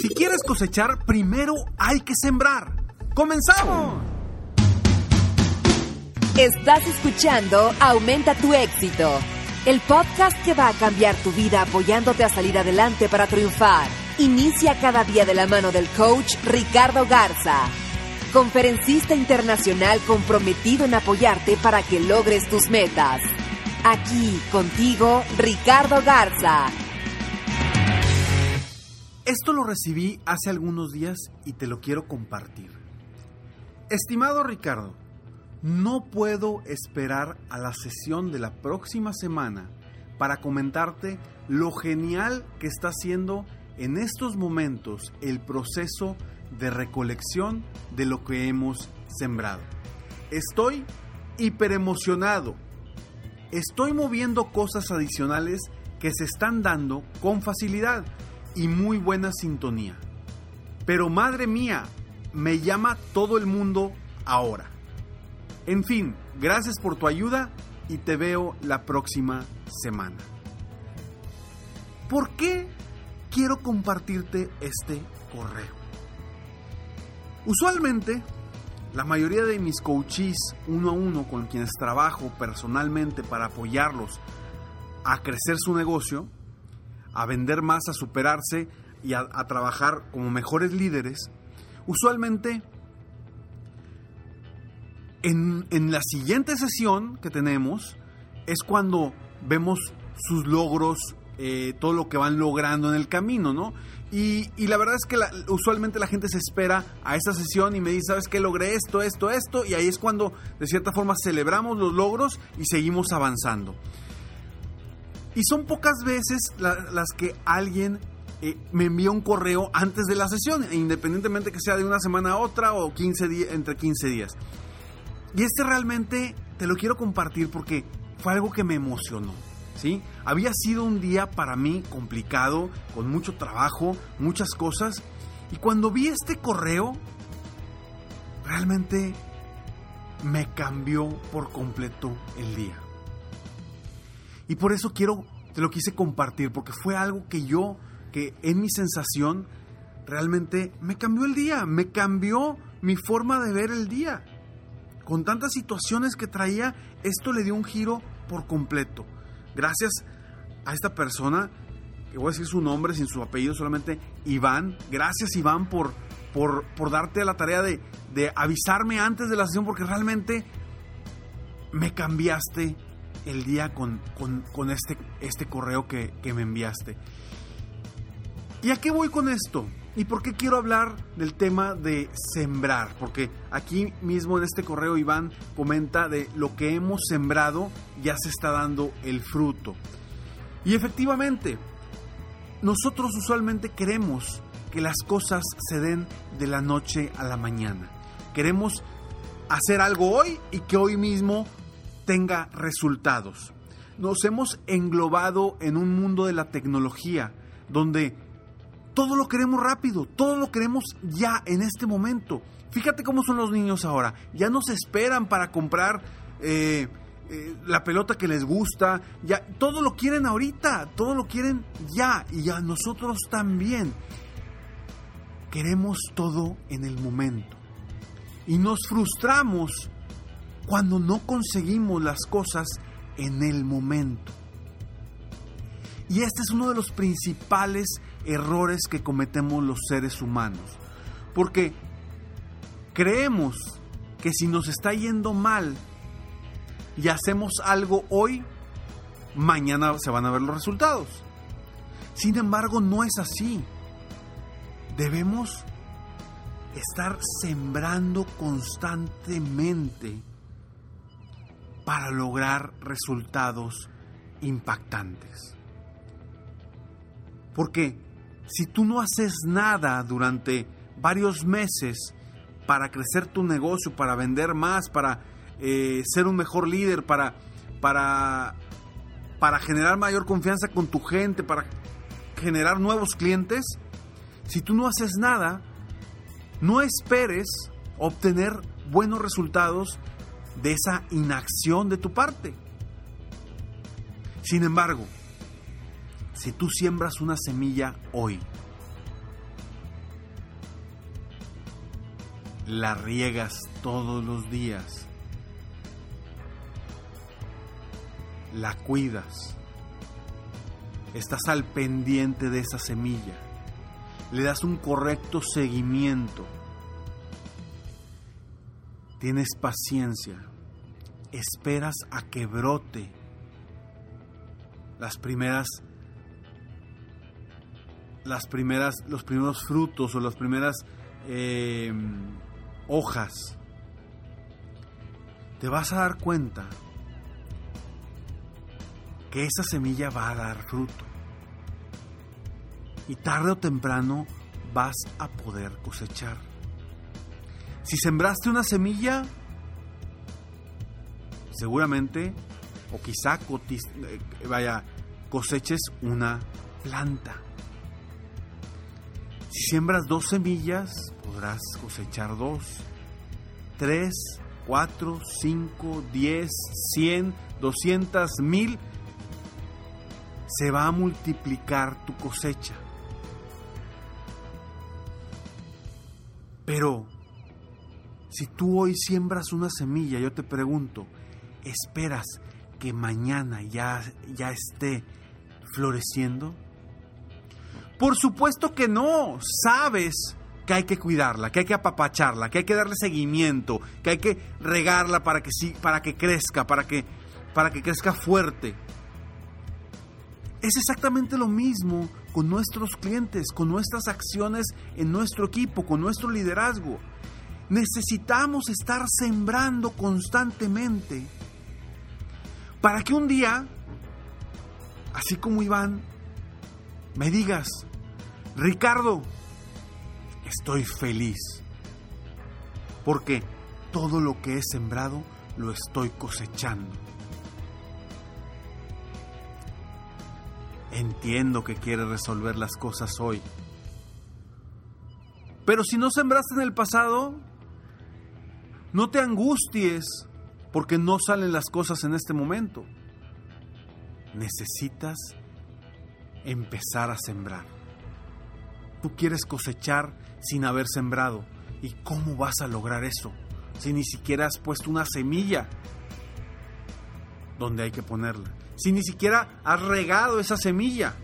Si quieres cosechar, primero hay que sembrar. ¡Comenzamos! Estás escuchando Aumenta tu éxito, el podcast que va a cambiar tu vida apoyándote a salir adelante para triunfar. Inicia cada día de la mano del coach Ricardo Garza, conferencista internacional comprometido en apoyarte para que logres tus metas. Aquí contigo, Ricardo Garza. Esto lo recibí hace algunos días y te lo quiero compartir. Estimado Ricardo, no puedo esperar a la sesión de la próxima semana para comentarte lo genial que está haciendo en estos momentos el proceso de recolección de lo que hemos sembrado. Estoy hiperemocionado. Estoy moviendo cosas adicionales que se están dando con facilidad y muy buena sintonía. Pero madre mía, me llama todo el mundo ahora. En fin, gracias por tu ayuda y te veo la próxima semana. ¿Por qué quiero compartirte este correo? Usualmente, la mayoría de mis coaches uno a uno con quienes trabajo personalmente para apoyarlos a crecer su negocio, a vender más, a superarse y a, trabajar como mejores líderes, usualmente en, en, la siguiente sesión que tenemos es cuando vemos sus logros, eh, todo lo que van logrando en el camino, ¿no? Y, la verdad es que usualmente la gente se espera a esa sesión y me dice, ¿sabes qué? Logré esto, esto, esto, y ahí es cuando de cierta forma celebramos los logros y seguimos avanzando. Y son pocas veces la, las que alguien eh, me envía un correo antes de la sesión, independientemente que sea de una semana a otra o 15 días, entre 15 días. Y este realmente te lo quiero compartir porque fue algo que me emocionó. ¿sí? Había sido un día para mí complicado, con mucho trabajo, muchas cosas. Y cuando vi este correo, realmente me cambió por completo el día. Y por eso quiero, te lo quise compartir, porque fue algo que yo, que en mi sensación, realmente me cambió el día, me cambió mi forma de ver el día. Con tantas situaciones que traía, esto le dio un giro por completo. Gracias a esta persona, que voy a decir su nombre sin su apellido, solamente Iván. Gracias Iván por, por, por darte la tarea de, de avisarme antes de la sesión, porque realmente me cambiaste el día con, con, este, este correo que, que me enviaste. ¿Y a qué voy con esto? ¿Y por qué quiero hablar del tema de sembrar? Porque aquí mismo en este correo Iván comenta de lo que hemos sembrado ya se está dando el fruto. Y efectivamente, nosotros usualmente queremos que las cosas se den de la noche a la mañana. Queremos hacer algo hoy y que hoy mismo tenga resultados. Nos hemos englobado en un mundo de la tecnología donde todo lo queremos rápido, todo lo queremos ya en este momento. Fíjate cómo son los niños ahora. Ya no se esperan para comprar eh, eh, la pelota que les gusta. Ya todo lo quieren ahorita, todo lo quieren ya y ya nosotros también. Queremos todo en el momento. Y nos frustramos cuando no conseguimos las cosas en el momento. Y este es uno de los principales errores que cometemos los seres humanos. Porque creemos que si nos está yendo mal y hacemos algo hoy, mañana se van a ver los resultados. Sin embargo, no es así. Debemos estar sembrando constantemente para lograr resultados impactantes. Porque si tú no haces nada durante varios meses para crecer tu negocio, para vender más, para eh, ser un mejor líder, para, para, para generar mayor confianza con tu gente, para generar nuevos clientes, si tú no haces nada, no esperes obtener buenos resultados de esa inacción de tu parte. Sin embargo, si tú siembras una semilla hoy, la riegas todos los días, la cuidas, estás al pendiente de esa semilla, le das un correcto seguimiento, tienes paciencia, esperas a que brote. Las primeras las primeras los primeros frutos o las primeras eh, hojas te vas a dar cuenta que esa semilla va a dar fruto. Y tarde o temprano vas a poder cosechar si sembraste una semilla seguramente o quizá eh, vaya, coseches una planta. Si siembras dos semillas, podrás cosechar dos, tres, cuatro, cinco, diez, cien, doscientas, mil. Se va a multiplicar tu cosecha. Pero, si tú hoy siembras una semilla, yo te pregunto, ¿esperas que mañana ya, ya esté floreciendo? Por supuesto que no, sabes que hay que cuidarla, que hay que apapacharla, que hay que darle seguimiento, que hay que regarla para que, para que crezca, para que, para que crezca fuerte. Es exactamente lo mismo con nuestros clientes, con nuestras acciones en nuestro equipo, con nuestro liderazgo. Necesitamos estar sembrando constantemente para que un día, así como Iván, me digas, Ricardo, estoy feliz, porque todo lo que he sembrado lo estoy cosechando. Entiendo que quieres resolver las cosas hoy. Pero si no sembraste en el pasado, no te angusties porque no salen las cosas en este momento. Necesitas empezar a sembrar. Tú quieres cosechar sin haber sembrado. ¿Y cómo vas a lograr eso? Si ni siquiera has puesto una semilla donde hay que ponerla. Si ni siquiera has regado esa semilla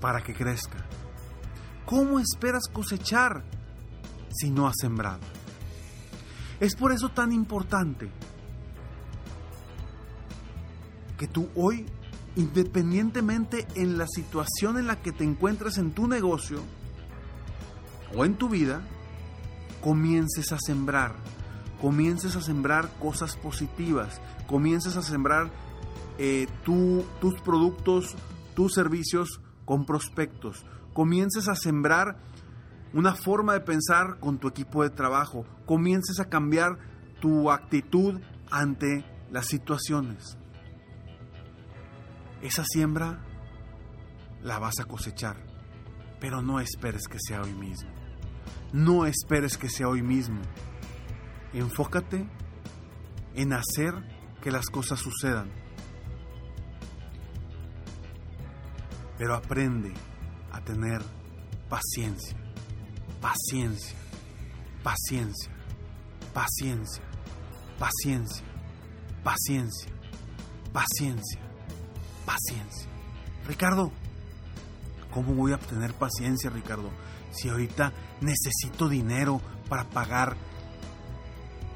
para que crezca. ¿Cómo esperas cosechar si no has sembrado? Es por eso tan importante que tú hoy, independientemente en la situación en la que te encuentres en tu negocio o en tu vida, comiences a sembrar, comiences a sembrar cosas positivas, comiences a sembrar eh, tus productos, tus servicios con prospectos, comiences a sembrar una forma de pensar con tu equipo de trabajo. Comiences a cambiar tu actitud ante las situaciones. Esa siembra la vas a cosechar, pero no esperes que sea hoy mismo. No esperes que sea hoy mismo. Enfócate en hacer que las cosas sucedan. Pero aprende a tener paciencia paciencia, paciencia, paciencia, paciencia, paciencia, paciencia, paciencia. Ricardo, ¿Cómo voy a obtener paciencia, Ricardo? Si ahorita necesito dinero para pagar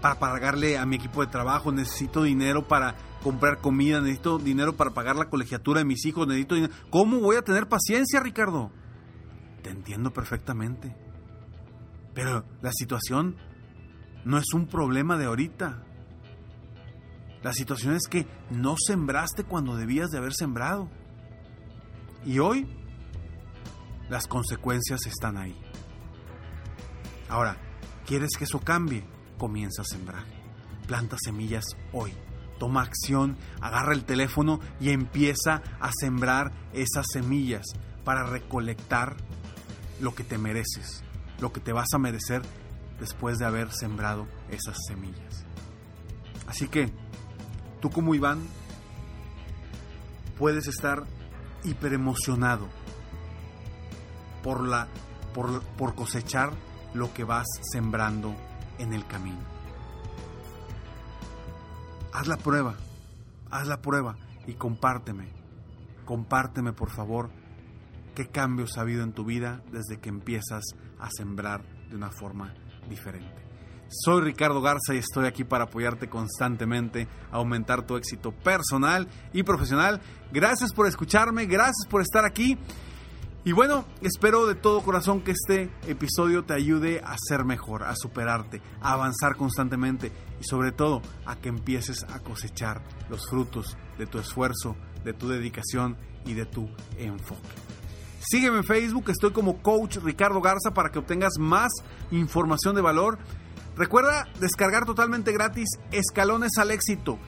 para pagarle a mi equipo de trabajo, necesito dinero para comprar comida, necesito dinero para pagar la colegiatura de mis hijos, necesito dinero. ¿Cómo voy a tener paciencia, Ricardo? Te entiendo perfectamente. Pero la situación no es un problema de ahorita. La situación es que no sembraste cuando debías de haber sembrado. Y hoy las consecuencias están ahí. Ahora, ¿quieres que eso cambie? Comienza a sembrar. Planta semillas hoy. Toma acción, agarra el teléfono y empieza a sembrar esas semillas para recolectar lo que te mereces, lo que te vas a merecer después de haber sembrado esas semillas. Así que, tú como Iván, puedes estar hiper emocionado por, la, por, por cosechar lo que vas sembrando en el camino. Haz la prueba, haz la prueba y compárteme, compárteme por favor qué cambios ha habido en tu vida desde que empiezas a sembrar de una forma diferente. Soy Ricardo Garza y estoy aquí para apoyarte constantemente, aumentar tu éxito personal y profesional. Gracias por escucharme, gracias por estar aquí. Y bueno, espero de todo corazón que este episodio te ayude a ser mejor, a superarte, a avanzar constantemente y sobre todo a que empieces a cosechar los frutos de tu esfuerzo, de tu dedicación y de tu enfoque. Sígueme en Facebook, estoy como Coach Ricardo Garza para que obtengas más información de valor. Recuerda descargar totalmente gratis Escalones al Éxito.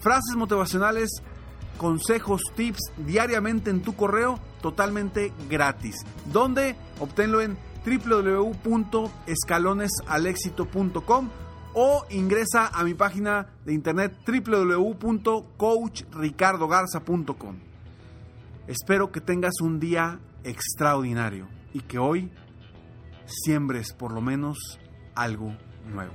Frases motivacionales, consejos, tips diariamente en tu correo totalmente gratis. ¿Dónde? Obténlo en www.escalonesalexito.com o ingresa a mi página de internet www.coachricardogarza.com. Espero que tengas un día extraordinario y que hoy siembres por lo menos algo nuevo.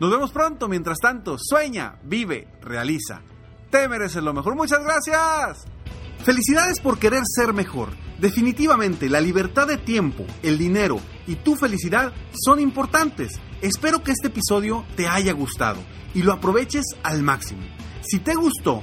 Nos vemos pronto, mientras tanto, sueña, vive, realiza. Te mereces lo mejor. Muchas gracias. Felicidades por querer ser mejor. Definitivamente la libertad de tiempo, el dinero y tu felicidad son importantes. Espero que este episodio te haya gustado y lo aproveches al máximo. Si te gustó,